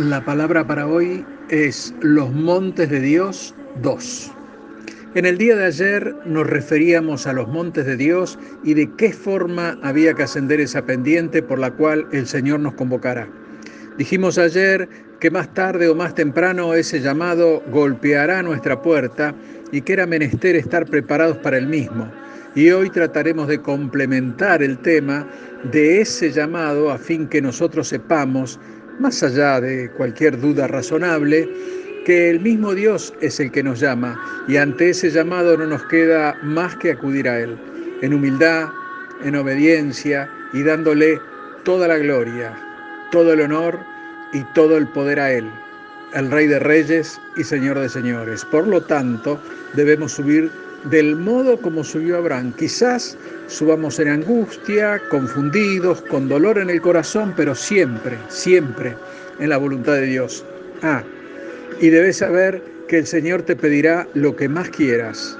La palabra para hoy es Los Montes de Dios 2. En el día de ayer nos referíamos a los montes de Dios y de qué forma había que ascender esa pendiente por la cual el Señor nos convocará. Dijimos ayer que más tarde o más temprano ese llamado golpeará nuestra puerta y que era menester estar preparados para el mismo. Y hoy trataremos de complementar el tema de ese llamado a fin que nosotros sepamos más allá de cualquier duda razonable, que el mismo Dios es el que nos llama y ante ese llamado no nos queda más que acudir a Él, en humildad, en obediencia y dándole toda la gloria, todo el honor y todo el poder a Él, el Rey de Reyes y Señor de Señores. Por lo tanto, debemos subir del modo como subió Abraham. Quizás subamos en angustia, confundidos, con dolor en el corazón, pero siempre, siempre en la voluntad de Dios. Ah, y debes saber que el Señor te pedirá lo que más quieras.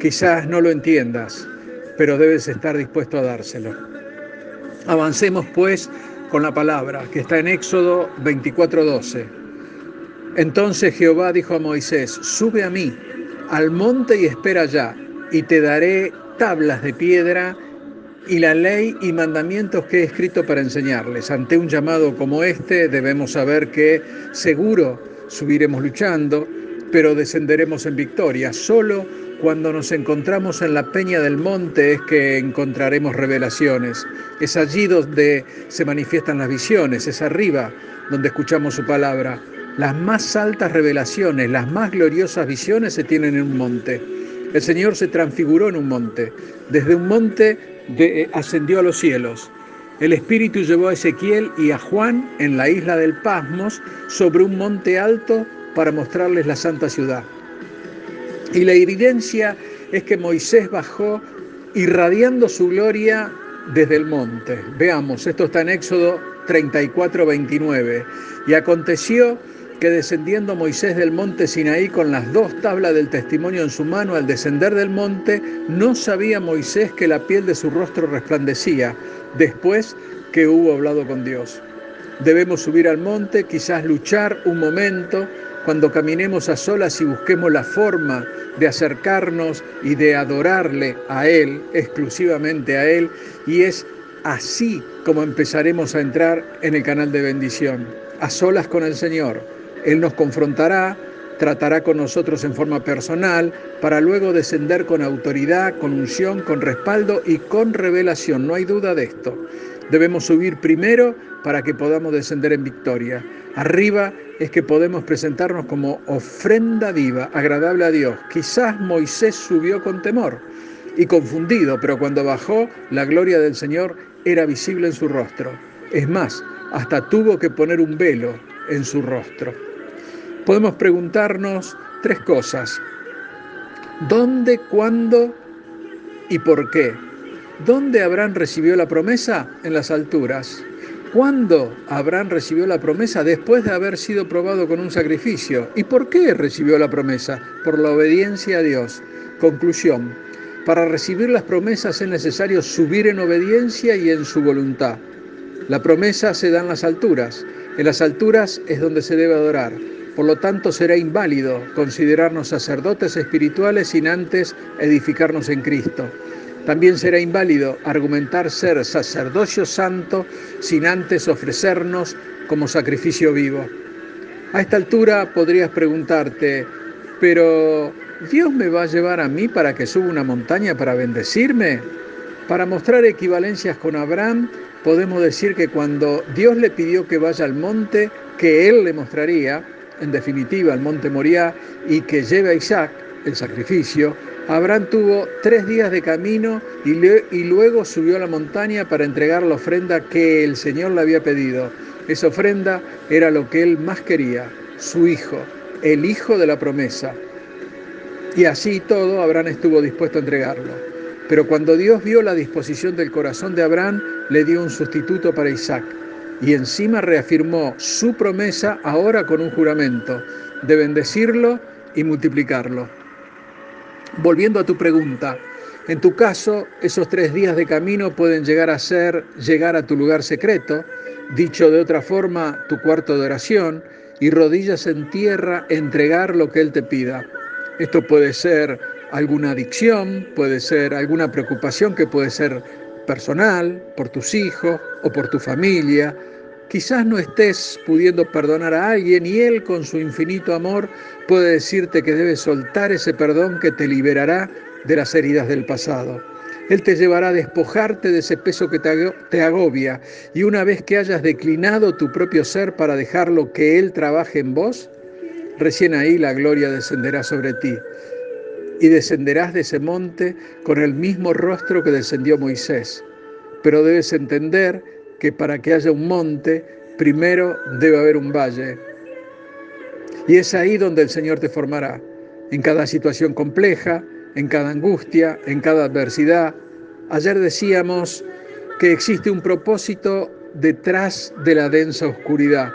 Quizás no lo entiendas, pero debes estar dispuesto a dárselo. Avancemos pues con la palabra que está en Éxodo 24:12. Entonces Jehová dijo a Moisés, sube a mí al monte y espera allá, y te daré tablas de piedra y la ley y mandamientos que he escrito para enseñarles. Ante un llamado como este debemos saber que seguro subiremos luchando, pero descenderemos en victoria. Solo cuando nos encontramos en la peña del monte es que encontraremos revelaciones. Es allí donde se manifiestan las visiones, es arriba donde escuchamos su palabra. Las más altas revelaciones, las más gloriosas visiones se tienen en un monte. El Señor se transfiguró en un monte. Desde un monte eh, ascendió a los cielos. El Espíritu llevó a Ezequiel y a Juan en la isla del Pasmos sobre un monte alto para mostrarles la santa ciudad. Y la evidencia es que Moisés bajó irradiando su gloria desde el monte. Veamos, esto está en Éxodo 34, 29. Y aconteció que descendiendo Moisés del monte Sinaí con las dos tablas del testimonio en su mano al descender del monte, no sabía Moisés que la piel de su rostro resplandecía después que hubo hablado con Dios. Debemos subir al monte, quizás luchar un momento, cuando caminemos a solas y busquemos la forma de acercarnos y de adorarle a Él, exclusivamente a Él, y es así como empezaremos a entrar en el canal de bendición, a solas con el Señor él nos confrontará, tratará con nosotros en forma personal, para luego descender con autoridad, con unción, con respaldo y con revelación. No hay duda de esto. Debemos subir primero para que podamos descender en victoria. Arriba es que podemos presentarnos como ofrenda viva, agradable a Dios. Quizás Moisés subió con temor y confundido, pero cuando bajó, la gloria del Señor era visible en su rostro. Es más, hasta tuvo que poner un velo en su rostro podemos preguntarnos tres cosas. ¿Dónde, cuándo y por qué? ¿Dónde Abraham recibió la promesa? En las alturas. ¿Cuándo Abraham recibió la promesa? Después de haber sido probado con un sacrificio. ¿Y por qué recibió la promesa? Por la obediencia a Dios. Conclusión. Para recibir las promesas es necesario subir en obediencia y en su voluntad. La promesa se da en las alturas. En las alturas es donde se debe adorar. Por lo tanto, será inválido considerarnos sacerdotes espirituales sin antes edificarnos en Cristo. También será inválido argumentar ser sacerdocio santo sin antes ofrecernos como sacrificio vivo. A esta altura podrías preguntarte, pero ¿Dios me va a llevar a mí para que suba una montaña para bendecirme? Para mostrar equivalencias con Abraham, podemos decir que cuando Dios le pidió que vaya al monte que él le mostraría, en definitiva al monte Moriah y que lleve a Isaac el sacrificio, Abraham tuvo tres días de camino y, luego subió a la montaña para entregar la ofrenda que el Señor le había pedido. Esa ofrenda era lo que él más quería, su hijo, el hijo de la promesa. Y así todo, Abraham estuvo dispuesto a entregarlo. Pero cuando Dios vio la disposición del corazón de Abraham, le dio un sustituto para Isaac y encima reafirmó su promesa ahora con un juramento de bendecirlo y multiplicarlo. Volviendo a tu pregunta, en tu caso, esos tres días de camino pueden llegar a ser llegar a tu lugar secreto, Dicho de otra forma, tu cuarto de oración y rodillas en tierra, entregar lo que Él te pida. Esto puede ser alguna adicción, puede ser alguna preocupación que puede ser personal, por tus hijos o por tu familia. Quizás no estés pudiendo perdonar a alguien y Él con su infinito amor puede decirte que debes soltar ese perdón que te liberará de las heridas del pasado. Él te llevará a despojarte de ese peso que te agobia y una vez que hayas declinado tu propio ser para dejarlo que Él trabaje en vos, recién ahí la gloria descenderá sobre ti y descenderás de ese monte con el mismo rostro que descendió Moisés. Pero debes entender que para que haya un monte, primero debe haber un valle. Y es ahí donde el Señor te formará, en cada situación compleja, en cada angustia, en cada adversidad. Ayer decíamos que existe un propósito detrás de la densa oscuridad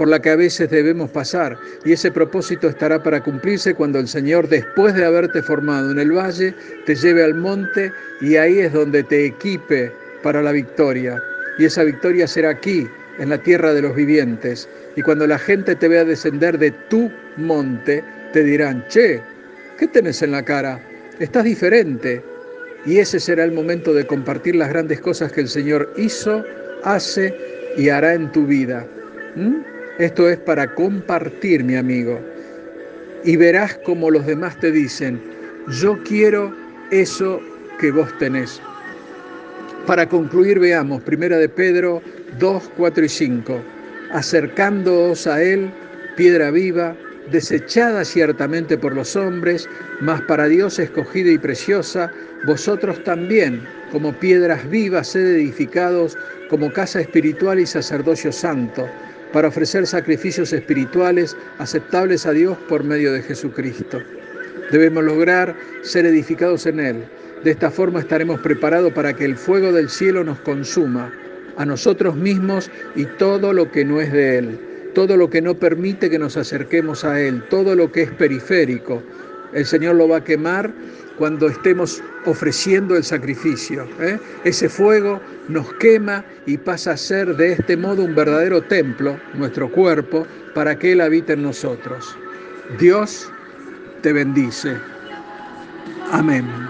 por la que a veces debemos pasar, y ese propósito estará para cumplirse cuando el Señor, después de haberte formado en el valle, te lleve al monte y ahí es donde te equipe para la victoria. Y esa victoria será aquí, en la tierra de los vivientes. Y cuando la gente te vea descender de tu monte, te dirán, che, ¿qué tenés en la cara? Estás diferente. Y ese será el momento de compartir las grandes cosas que el Señor hizo, hace y hará en tu vida. ¿Mm? Esto es para compartir, mi amigo. Y verás como los demás te dicen, yo quiero eso que vos tenés. Para concluir, veamos, Primera de Pedro 2, 4 y 5. Acercándoos a Él, piedra viva, desechada ciertamente por los hombres, mas para Dios escogida y preciosa, vosotros también, como piedras vivas, sed edificados como casa espiritual y sacerdocio santo para ofrecer sacrificios espirituales aceptables a Dios por medio de Jesucristo. Debemos lograr ser edificados en Él. De esta forma estaremos preparados para que el fuego del cielo nos consuma, a nosotros mismos y todo lo que no es de Él, todo lo que no permite que nos acerquemos a Él, todo lo que es periférico. El Señor lo va a quemar cuando estemos ofreciendo el sacrificio. ¿eh? Ese fuego nos quema y pasa a ser de este modo un verdadero templo, nuestro cuerpo, para que Él habite en nosotros. Dios te bendice. Amén.